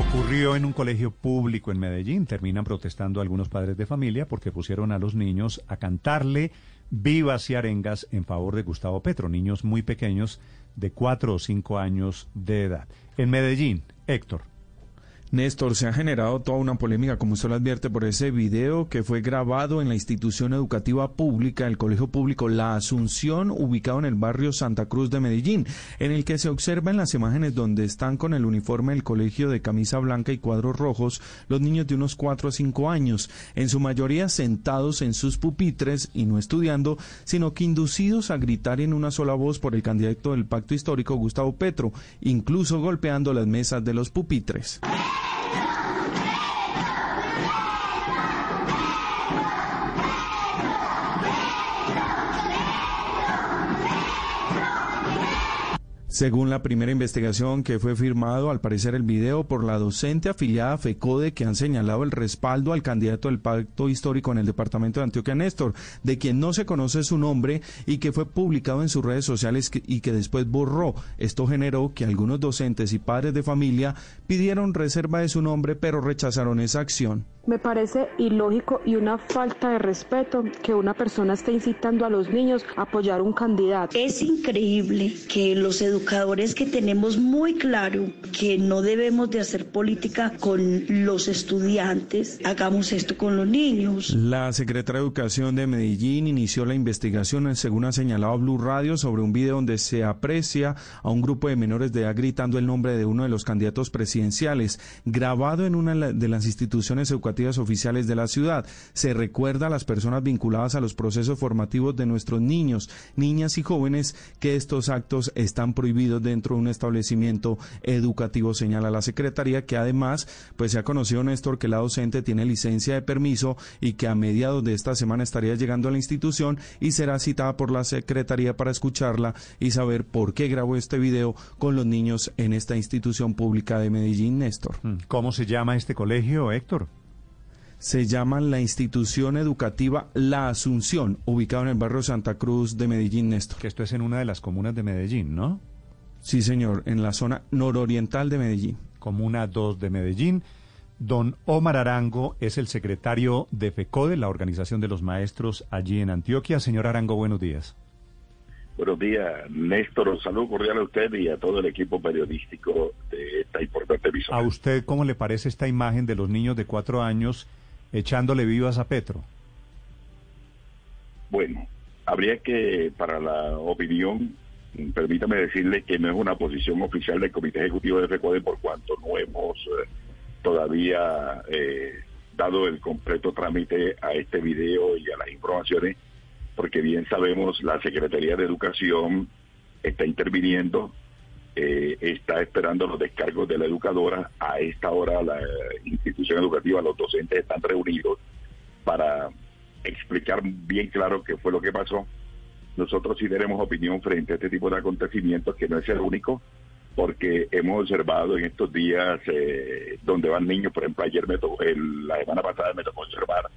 Ocurrió en un colegio público en Medellín. Terminan protestando algunos padres de familia porque pusieron a los niños a cantarle vivas y arengas en favor de Gustavo Petro. Niños muy pequeños de 4 o 5 años de edad. En Medellín, Héctor. Néstor, se ha generado toda una polémica, como usted lo advierte, por ese video que fue grabado en la institución educativa pública, el Colegio Público La Asunción, ubicado en el barrio Santa Cruz de Medellín, en el que se observa en las imágenes donde están con el uniforme del colegio de camisa blanca y cuadros rojos los niños de unos 4 a 5 años, en su mayoría sentados en sus pupitres y no estudiando, sino que inducidos a gritar en una sola voz por el candidato del pacto histórico, Gustavo Petro, incluso golpeando las mesas de los pupitres. Según la primera investigación que fue firmado, al parecer el video por la docente afiliada FECODE que han señalado el respaldo al candidato del pacto histórico en el departamento de Antioquia Néstor, de quien no se conoce su nombre y que fue publicado en sus redes sociales y que después borró. Esto generó que algunos docentes y padres de familia pidieron reserva de su nombre pero rechazaron esa acción. Me parece ilógico y una falta de respeto que una persona esté incitando a los niños a apoyar un candidato. Es increíble que los educadores que tenemos muy claro que no debemos de hacer política con los estudiantes, hagamos esto con los niños. La secretaria de Educación de Medellín inició la investigación, según ha señalado Blue Radio, sobre un video donde se aprecia a un grupo de menores de edad gritando el nombre de uno de los candidatos presidenciales, grabado en una de las instituciones educativas oficiales de la ciudad. Se recuerda a las personas vinculadas a los procesos formativos de nuestros niños, niñas y jóvenes que estos actos están prohibidos dentro de un establecimiento educativo, señala la Secretaría, que además, pues se ha conocido, Néstor, que la docente tiene licencia de permiso y que a mediados de esta semana estaría llegando a la institución y será citada por la Secretaría para escucharla y saber por qué grabó este video con los niños en esta institución pública de Medellín, Néstor. Mm, ¿Cómo se llama este colegio, Héctor? Se llama la institución educativa La Asunción, ubicado en el barrio Santa Cruz de Medellín, Néstor. Que esto es en una de las comunas de Medellín, ¿no? Sí, señor, en la zona nororiental de Medellín. Comuna 2 de Medellín. Don Omar Arango es el secretario de FECODE, la Organización de los Maestros allí en Antioquia. Señor Arango, buenos días. Buenos días, Néstor. Un saludo cordial a usted y a todo el equipo periodístico de esta importante emisora. ¿A usted cómo le parece esta imagen de los niños de cuatro años echándole vivas a Petro? Bueno, habría que, para la opinión, permítame decirle que no es una posición oficial del Comité Ejecutivo de FECODE por cuanto no hemos eh, todavía eh, dado el completo trámite a este video y a las informaciones, porque bien sabemos la Secretaría de Educación está interviniendo eh, está esperando los descargos de la educadora. A esta hora la institución educativa, los docentes están reunidos para explicar bien claro qué fue lo que pasó. Nosotros sí tenemos opinión frente a este tipo de acontecimientos, que no es el único, porque hemos observado en estos días eh, donde van niños, por ejemplo, ayer me tocó, la semana pasada me tocó observar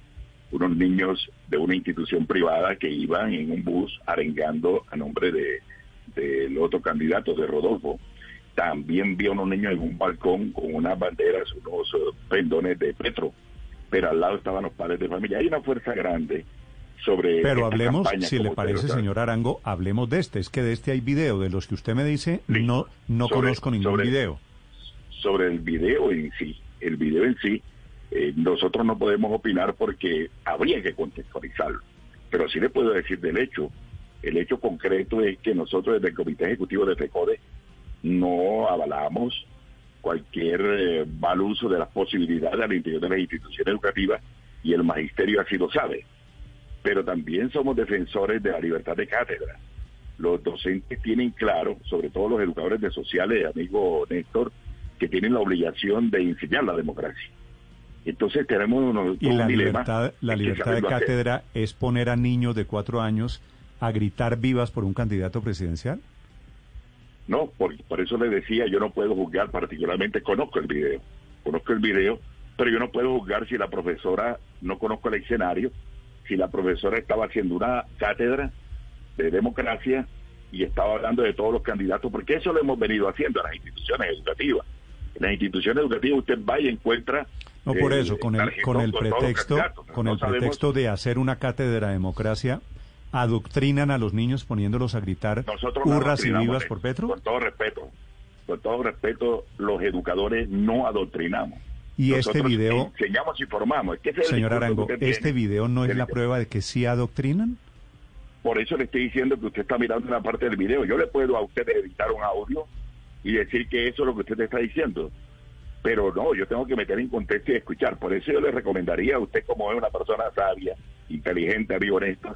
unos niños de una institución privada que iban en un bus arengando a nombre de del otro candidato, de Rodolfo, también vio a unos niños en un balcón con unas banderas, unos eh, pendones de Petro, pero al lado estaban los padres de familia. Hay una fuerza grande sobre... Pero hablemos, si le parece, señor Arango, hablemos de este. Es que de este hay video, de los que usted me dice, no, no conozco ningún video. Sobre el video en sí, el video en sí, eh, nosotros no podemos opinar porque habría que contextualizarlo. Pero sí le puedo decir del hecho el hecho concreto es que nosotros desde el Comité Ejecutivo de FECODE no avalamos cualquier eh, mal uso de las posibilidades al interior de las instituciones educativas y el magisterio así lo sabe. Pero también somos defensores de la libertad de cátedra. los docentes tienen claro, sobre todo los educadores de sociales, amigo Néstor, que tienen la obligación de enseñar la democracia. Entonces tenemos unos, y un la dilema libertad, la libertad de hacer. cátedra es poner a niños de cuatro años a gritar vivas por un candidato presidencial. No, por, por eso le decía, yo no puedo juzgar particularmente, conozco el video, conozco el video, pero yo no puedo juzgar si la profesora, no conozco el escenario, si la profesora estaba haciendo una cátedra de democracia y estaba hablando de todos los candidatos, porque eso lo hemos venido haciendo en las instituciones educativas. En las instituciones educativas usted va y encuentra... No por eh, eso, con el, con el pretexto, con el pretexto de hacer una cátedra de democracia, adoctrinan a los niños poniéndolos a gritar Nosotros no hurras y vivas por Petro. Con todo respeto, con todo respeto, los educadores no adoctrinamos. Y este video, enseñamos y formamos. Es que señor que Arango, este video no es la prueba de que sí adoctrinan. Por eso le estoy diciendo que usted está mirando una parte del video. Yo le puedo a usted editar un audio y decir que eso es lo que usted está diciendo. Pero no, yo tengo que meter en contexto y escuchar. Por eso yo le recomendaría a usted, como es una persona sabia, inteligente, amigo honesta,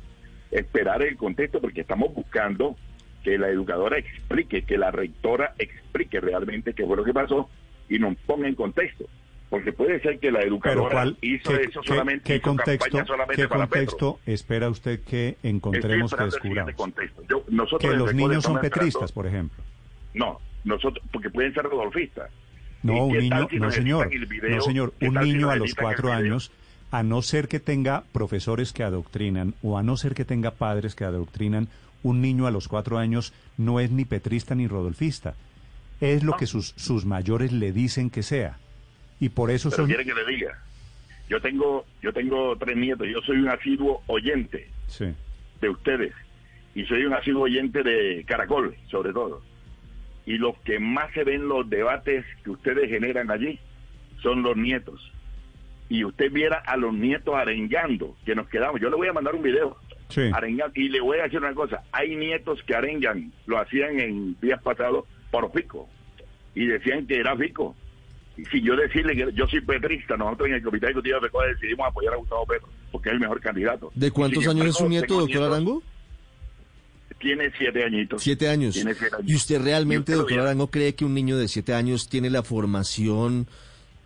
esperar el contexto porque estamos buscando que la educadora explique, que la rectora explique realmente qué fue lo que pasó y nos ponga en contexto. Porque puede ser que la educadora ¿cuál, hizo qué, eso qué- solamente, qué hizo contexto, solamente qué para Petro. contexto espera usted que encontremos que descubramos? contexto. Yo- nosotros Que los niños son petristas, por ejemplo. No, nosotros, porque pueden ser rodolfistas. No, ¿Y un qué niño, si no señor, video? no señor, ¿Qué un niño a los cuatro años, a no ser que tenga profesores que adoctrinan o a no ser que tenga padres que adoctrinan, un niño a los cuatro años no es ni petrista ni rodolfista. Es lo que sus, sus mayores le dicen que sea. Y por eso Pero son... quiere que le diga. Yo tengo, yo tengo tres nietos. Yo soy un asiduo oyente Sí. de ustedes y soy un asiduo oyente de Caracol, sobre todo. Y los que más se ven los debates que ustedes generan allí son los nietos. Y usted viera a los nietos arengando, que nos quedamos. Yo le voy a mandar un video. Sí. Arengan, y le voy a decir una cosa, hay nietos que arengan, lo hacían en días pasados por Fico, y decían que era Fico. Y si yo decirle que yo soy petrista, nosotros en el Comité Ejecutivo de FECODE decidimos apoyar a Gustavo Petro, porque es el mejor candidato. ¿De cuántos años es su nieto, doctor nietos- Arango? Tiene siete añitos. Siete años. Tiene siete años. ¿Y usted realmente, Y usted lo doctor. Arango, cree que un niño de siete años tiene la formación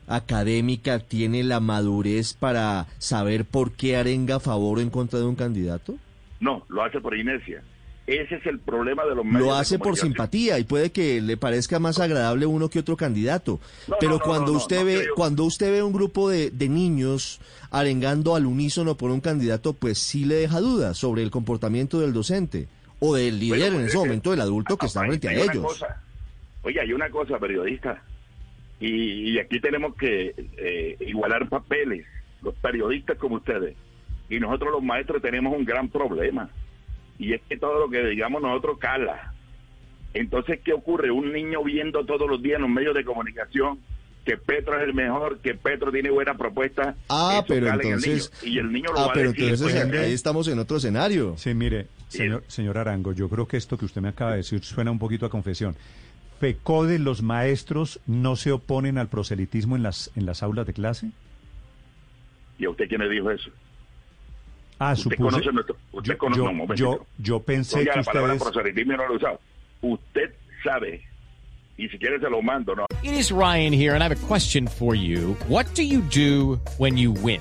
académica, tiene la madurez para saber por qué arenga a favor o en contra de un candidato? No, lo hace por inercia. Ese es el problema de los medios Lo de hace por simpatía y puede que le parezca más agradable uno que otro candidato. No, Pero no, no, cuando usted ve creo. cuando usted ve un grupo de, de niños arengando al unísono por un candidato, pues sí le deja dudas sobre el comportamiento del docente o del líder Bueno, en pues, ese momento, del adulto que está frente a ellos. cosa. Oye, hay una cosa, periodista, y, y aquí tenemos que eh, igualar papeles, los periodistas como ustedes, y nosotros los maestros tenemos un gran problema, y es que todo lo que digamos nosotros cala. Entonces, ¿qué ocurre? Un niño viendo todos los días en los medios de comunicación que Petro es el mejor, que Petro tiene buena propuesta. Ah, pero cala en el entonces niño, y el niño lo Ah, va a pero decir, entonces pues, ahí ¿eh? ahí estamos en otro escenario. Sí, mire, señor, señor Arango, yo creo que esto que usted me acaba de decir suena un poquito a confesión. ¿FECODE, los maestros, no se oponen al proselitismo en las, en las aulas de clase? ¿Y a usted quién le dijo eso? Ah, Usted supuse... conoce nuestro- usted yo, conoce- yo, no, yo, yo pensé Oiga, que la palabra ustedes... proselitismo no lo he usado. Usted sabe, y si quiere se lo mando, ¿no? It is Ryan here, and I have a question for you. What do you do when you win?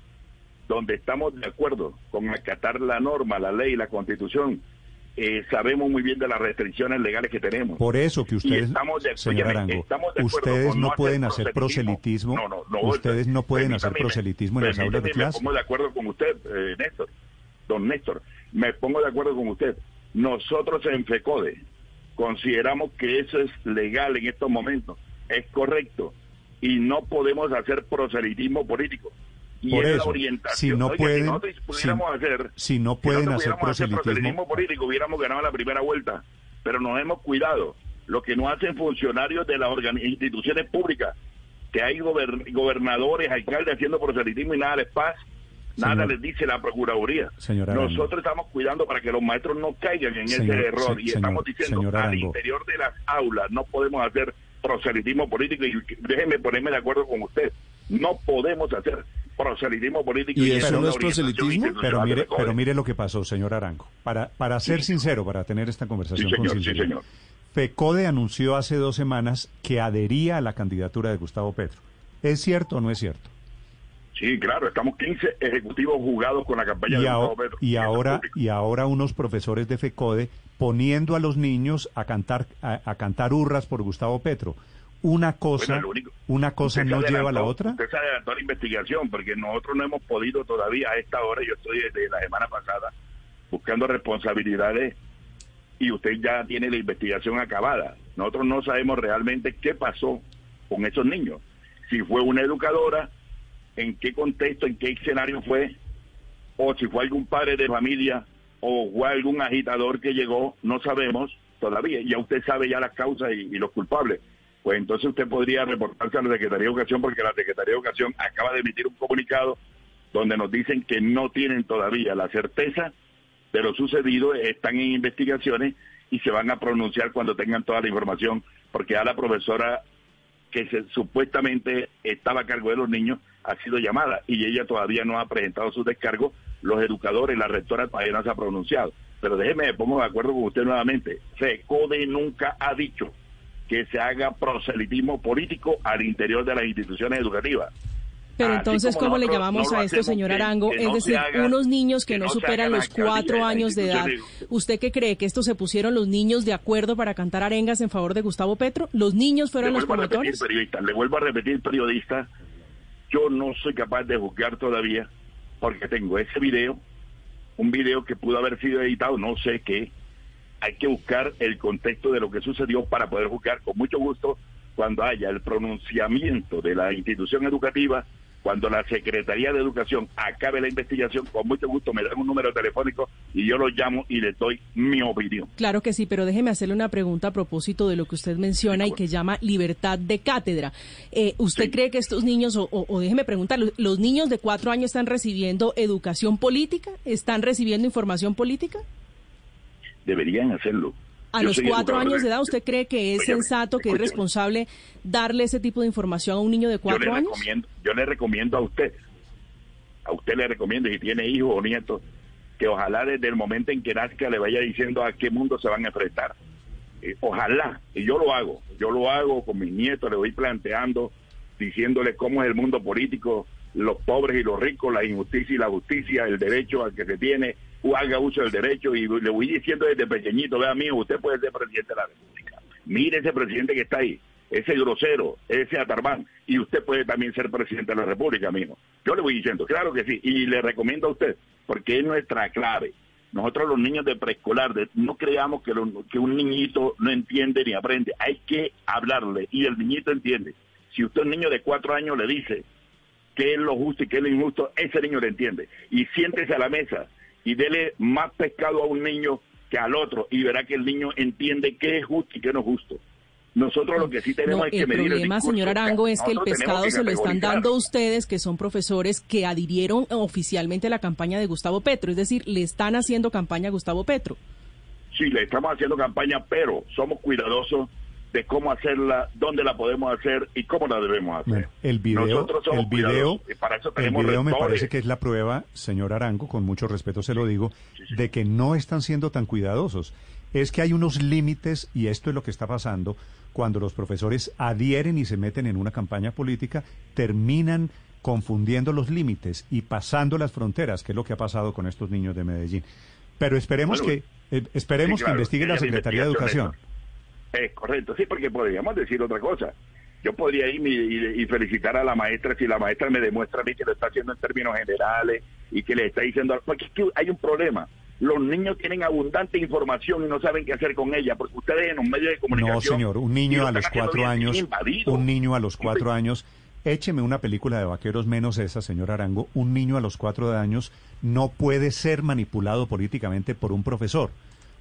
donde estamos de acuerdo con acatar la norma, la ley, la constitución. Eh, sabemos muy bien de las restricciones legales que tenemos. Por eso que ustedes, estamos de- señor Arango, estamos de acuerdo ustedes no pueden hacer proselitismo, No, no, no. ustedes no pueden hacer proselitismo en las aulas de clase. Me pongo de acuerdo con usted, eh, Néstor, don Néstor. Me pongo de acuerdo con usted. Nosotros en FECODE consideramos que eso es legal en estos momentos, es correcto, y no podemos hacer proselitismo político. Y Por es la eso, orientación. si no Oiga, pueden- nosotros pudiéramos si- hacer, si no si pueden nosotros hacer pudiéramos proselitismo- político, hubiéramos ganado la primera vuelta. pero nos hemos cuidado. Lo que no hacen funcionarios de las instituciones públicas, que hay gober- gobernadores, alcaldes haciendo proselitismo y nada les pasa, nada Señor- les dice la Procuraduría. Señor Arango. Nosotros estamos cuidando para que los maestros no caigan en Señor- ese error se- y estamos diciendo al interior de las aulas no podemos hacer proselitismo político y déjeme ponerme de acuerdo con usted. No podemos hacer proselitismo político ¿Y eso no es proselitismo? Pero mire, pero mire lo que pasó, señor Arango. Para, para ser sincero, para tener esta conversación Sí, con señor, sí, sinceridad. señor. FECODE anunció hace dos semanas que adhería a la candidatura de Gustavo Petro. ¿Es cierto o no es cierto? Sí, claro, estamos 15 ejecutivos jugados con la campaña Y, de Gustavo Petro. y ahora y ahora unos profesores de FECODE poniendo a los niños a cantar a, a cantar hurras por Gustavo Petro. Una cosa, Bueno, lo único- una cosa no lleva a la otra. Usted se adelantó la investigación porque nosotros no hemos podido todavía a esta hora, yo estoy desde la semana pasada buscando responsabilidades y usted ya tiene la investigación acabada. Nosotros no sabemos realmente qué pasó con esos niños. Si fue una educadora, en qué contexto, en qué escenario fue, o si fue algún padre de familia o fue algún agitador que llegó, no sabemos todavía. Ya usted sabe ya las causas y, y los culpables. Pues entonces usted podría reportarse a la Secretaría de Educación porque la Secretaría de Educación acaba de emitir un comunicado donde nos dicen que no tienen todavía la certeza de lo sucedido, están en investigaciones y se van a pronunciar cuando tengan toda la información, porque ya la profesora que se, supuestamente estaba a cargo de los niños ha sido llamada y ella todavía no ha presentado su descargo. Los educadores, la rectora todavía no se ha pronunciado. Pero déjeme, me pongo de acuerdo con usted nuevamente. FECODE nunca ha dicho que se haga proselitismo político al interior de las instituciones educativas. Pero entonces, ¿cómo le llamamos no a esto, señor que- Arango? que es no decir, haga- unos niños que, que no, superan los cuatro años de edad. ¿Usted qué cree? ¿Que esto se pusieron los niños de acuerdo para cantar arengas en favor de Gustavo Petro? ¿Los niños fueron le los a repetir, promotores? periodista, le vuelvo a repetir, periodista, yo no soy capaz de juzgar todavía porque tengo ese video, un video que pudo haber sido editado, no sé qué. Hay que buscar el contexto de lo que sucedió para poder juzgar con mucho gusto cuando haya el pronunciamiento de la institución educativa, cuando la Secretaría de Educación acabe la investigación, con mucho gusto me dan un número telefónico y yo lo llamo y le doy mi opinión. Claro que sí, pero déjeme hacerle una pregunta a propósito de lo que usted menciona y que llama libertad de cátedra. Eh, ¿Usted Sí. cree que estos niños, o, o- o déjeme preguntarle, los niños de cuatro años están recibiendo educación política? ¿Están recibiendo información política? Deberían hacerlo. A Yo los cuatro años de- edad, ¿usted cree que es sensato, que es responsable darle ese tipo de información a un niño de yo cuatro años? yo le recomiendo a usted, a usted le recomiendo si tiene hijos o nietos, que ojalá desde el momento en que nazca le vaya diciendo a qué mundo se van a enfrentar. Eh, ojalá, y yo lo hago, yo lo hago con mis nietos, le voy planteando, diciéndole cómo es el mundo político, los pobres y los ricos, la injusticia y la justicia, el derecho al que se tiene, haga uso del derecho, y le voy diciendo desde pequeñito, vea amigo, usted puede ser presidente de la República. Mire ese presidente que está ahí, ese grosero, ese atarbán, y usted puede también ser presidente de la República, amigo. Yo le voy diciendo, claro que sí, y le recomiendo a usted, porque es nuestra clave. Nosotros los niños de preescolar, no creamos que, lo- que un niñito no entiende ni aprende, hay que hablarle, y el niñito entiende. Si usted un niño de cuatro años le dice qué es lo justo y qué es lo injusto, ese niño le entiende. Y siéntese a la mesa y dele más pescado a un niño que al otro y verá que el niño entiende qué es justo y qué no es justo. Nosotros lo que sí tenemos No, es que el medir problema, el señor Arango, es que el pescado que se lo están dando a ustedes, que son profesores que adhirieron oficialmente a la campaña de Gustavo Petro. Es decir, le están haciendo campaña a Gustavo Petro. Sí, le estamos haciendo campaña, pero somos cuidadosos de cómo hacerla, dónde la podemos hacer y cómo la debemos hacer. Bueno, el video, Nosotros somos el video, y para eso el video me parece que es la prueba, señor Arango, con mucho respeto se lo digo, de que no están siendo tan cuidadosos. Es que hay unos límites y esto es lo que está pasando cuando los profesores adhieren y se meten en una campaña política, terminan confundiendo los límites y pasando las fronteras, que es lo que ha pasado con estos niños de Medellín. Pero esperemos Bueno, que eh, esperemos sí, claro, que investigue la Secretaría de Educación. Es correcto, sí, porque podríamos decir otra cosa. Yo podría ir y, felicitar a la maestra si la maestra me demuestra a mí que lo está haciendo en términos generales y que le está diciendo... Porque es que hay un problema. Los niños tienen abundante información y no saben qué hacer con ella, porque ustedes en un medio de comunicación... No, señor, un niño a los cuatro años, invadido. un niño a los cuatro años, écheme una película de vaqueros menos esa, señor Arango, un niño a los cuatro años no puede ser manipulado políticamente por un profesor,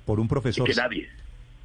por un profesor. Es que nadie.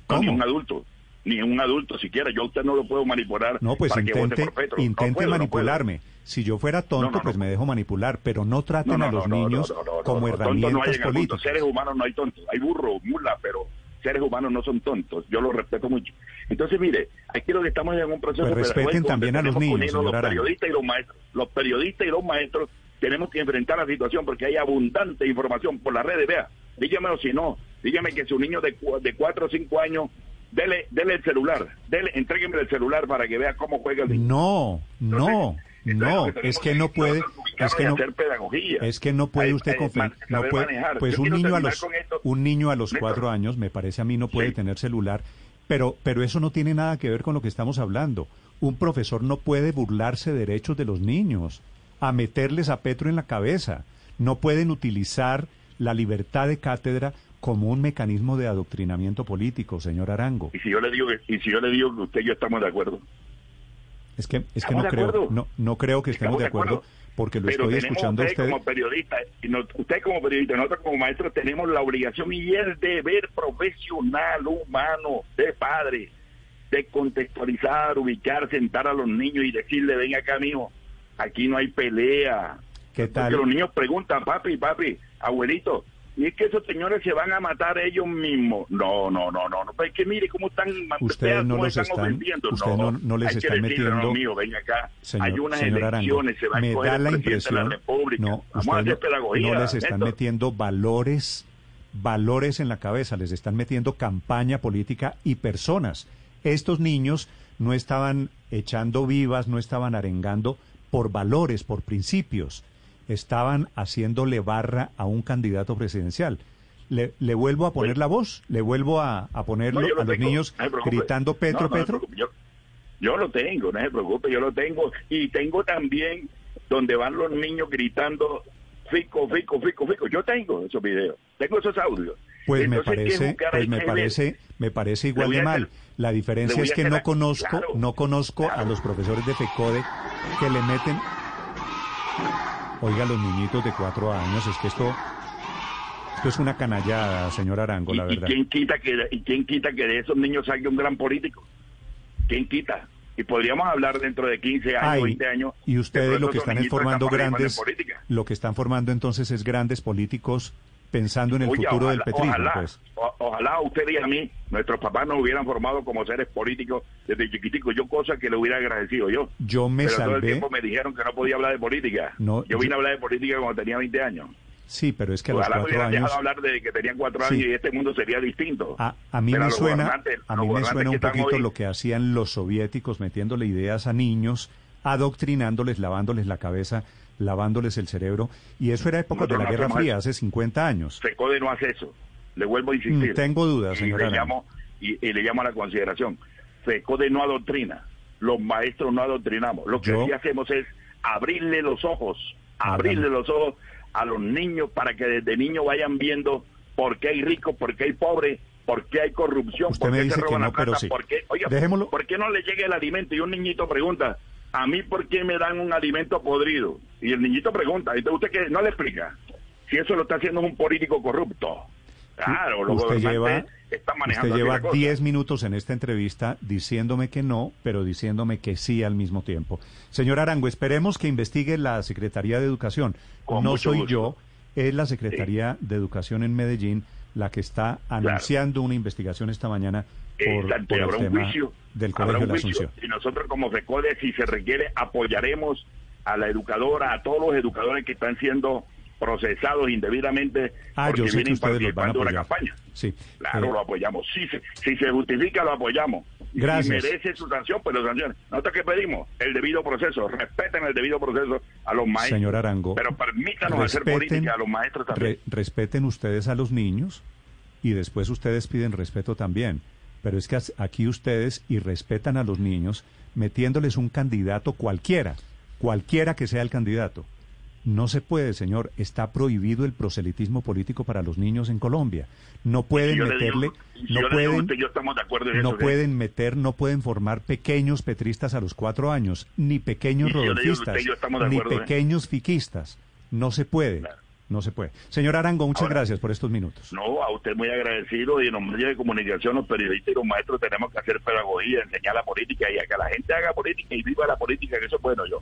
No, ni ¿Cómo? un adulto, ni un adulto siquiera. Yo a usted no lo puedo manipular No, pues para que vote intente, por Petro. No intente no puedo. manipularme. Si yo fuera tonto, No, no, no. pues me dejo manipular, pero no traten No, no, a los no, no, niños no, no, no, como no, no herramientas políticas. Seres humanos no hay tontos. Hay burro, mula, pero seres humanos no son tontos. Yo los respeto mucho. Entonces, mire, aquí lo que estamos en un proceso Pues respeten también a los niños, los periodistas y los maestros. Los periodistas y los maestros tenemos que enfrentar la situación porque hay abundante información por las redes. Vea, dígamelo si no. Dígame que su niño de, de 4 o 5 años, dele, dele el celular. Dele, entrégueme el celular para que vea cómo juega el niño. No, no, no, que es que no puede, es que no, hacer pedagogía. es que no puede usted man- no puede, manejar. pues Yo un niño a los, un niño a los Néstor. cuatro años, me parece a mí no puede Sí. tener celular, pero, pero eso no tiene nada que ver con lo que estamos hablando. Un profesor no puede burlarse de derechos de los niños, a meterles a Petro en la cabeza. No pueden utilizar la libertad de cátedra como un mecanismo de adoctrinamiento político, señor Arango. Y si yo le digo que, y si yo le digo que usted y yo estamos de acuerdo. Es que, es que ¿Estamos no creo, no, no creo que estemos de de acuerdo, porque lo Pero estoy escuchando a usted usted. como periodista, y no- usted como periodista, nosotros como maestros tenemos la obligación y el deber profesional, humano, de padre, de contextualizar, ubicar, sentar a los niños y decirle, ven acá, mijo, aquí no hay pelea. ¿Qué tal? Porque los niños preguntan, papi, papi, abuelito, y es que esos señores se van a matar ellos mismos. No, no, no, no, no. Pues es que mire cómo están, Ustedes no los están- ofendiendo. ustedes no- no les están decirle, no, metiendo- mío, ven acá. Señor, hay unas señor Arango, elecciones, se va a me escoger da la de impresión, la República. no, Vamos a ustedes hacer no, pedagogía. no les están Néstor. metiendo valores, valores en la cabeza, les están metiendo campaña política y personas. Estos niños no estaban echando vivas, no estaban arengando por valores, por principios, estaban haciéndole barra a un candidato presidencial. Le, le vuelvo a poner la voz, le vuelvo a, a ponerlo No, yo lo a los tengo, niños no gritando Petro, Petro. Yo, yo lo tengo, no se preocupe, yo lo tengo. Y tengo también donde van los niños gritando fico, fico, fico, fico. Yo tengo esos videos, tengo esos audios. Pues me Entonces, ¿qué parece, pues me parece, me parece igual de mal. La diferencia es que no conozco, claro, no conozco a los profesores de FECODE que le meten. Oiga, los niñitos de cuatro años, es que esto, esto es una canallada, señor Arango, ¿Y, la y verdad. quién quita que y quién quita que de esos niños salga un gran político? ¿Quién quita? Y podríamos hablar dentro de 15 años, Ay, 20 años. y de ustedes lo que están formando grandes, lo que están formando entonces es grandes políticos pensando en el Oye, futuro del petrismo, ojalá, pues. o- ojalá a usted y a mí, nuestros papás nos hubieran formado como seres políticos desde chiquitico. Yo cosa que le hubiera agradecido yo. Yo me Pero todo el salvé. tiempo me dijeron que no podía hablar de política. No, yo vine yo- a hablar de política cuando tenía 20 años. Sí, pero es que a los Ojalá cuatro hubieran años. dejado hablar de que tenían cuatro Sí. años y este mundo sería distinto. A, a mí Pero me suena, a mí me suena un poquito hoy- lo que hacían los soviéticos metiéndole ideas a niños, adoctrinándoles, lavándoles la cabeza, lavándoles el cerebro. Y eso era época de la Guerra Fría, hace 50 años. FECODE no hace eso. Le vuelvo a insistir. Mm, tengo dudas, Y señor le Arango. llamo y, y le llamo a la consideración. FECODE no adoctrina. Los maestros no adoctrinamos. Lo que Yo- sí hacemos es abrirle los ojos, abrirle los ojos a los niños para que desde niños vayan viendo por qué hay ricos, por qué hay pobres, por qué hay corrupción, Usted por me qué dice se que roban no, la plata, sí. por qué, oiga, Dejémoslo. ¿por qué no le llega el alimento? Y un niñito pregunta, ¿a mí por qué me dan un alimento podrido? Y el niñito pregunta, entonces usted que no le explica. Si eso lo está haciendo un político corrupto. Claro, los usted lleva, están manejando usted lleva la cosa. 10 minutos en esta entrevista diciéndome que no, pero diciéndome que sí al mismo tiempo. Señor Arango, esperemos que investigue la Secretaría de Educación. Con no soy gusto. yo, es la Secretaría de Educación en Medellín la que está anunciando una investigación esta mañana por, Exacto, por habrá el un tema juicio, del habrá un la juicio, Asunción. Y nosotros como FECODE, si se requiere, apoyaremos a la educadora, a todos los educadores que están siendo procesados indebidamente Ah, porque yo sé vienen ustedes los van a participando de una apoyar. campaña. Sí. Claro, Eh, lo apoyamos. Si se, si se justifica, lo apoyamos. Y Gracias. Si merece su sanción, pues lo sancionen. Nosotros que pedimos el debido proceso, respeten el debido proceso a los maestros. Señor Arango, Pero permítanos hacer política a los maestros también. re- respeten ustedes a los niños y después ustedes piden respeto también. Pero es que aquí ustedes irrespetan a los niños metiéndoles un candidato cualquiera, cualquiera que sea el candidato. No se puede, señor. Está prohibido el proselitismo político para los niños en Colombia. No pueden yo meterle, digo- no pueden, usted, yo estamos de acuerdo en no eso, ¿sí? pueden meter, no pueden formar pequeños petristas a los cuatro años, ni pequeños rodolfistas, ni ¿eh? pequeños fiquistas. No se puede. No se puede. Señor Arango, muchas gracias por estos minutos. No, a usted muy agradecido y en los medios de comunicación, los periodistas y los maestros tenemos que hacer pedagogía, enseñar la política y a que la gente haga política y viva la política, que eso es bueno yo.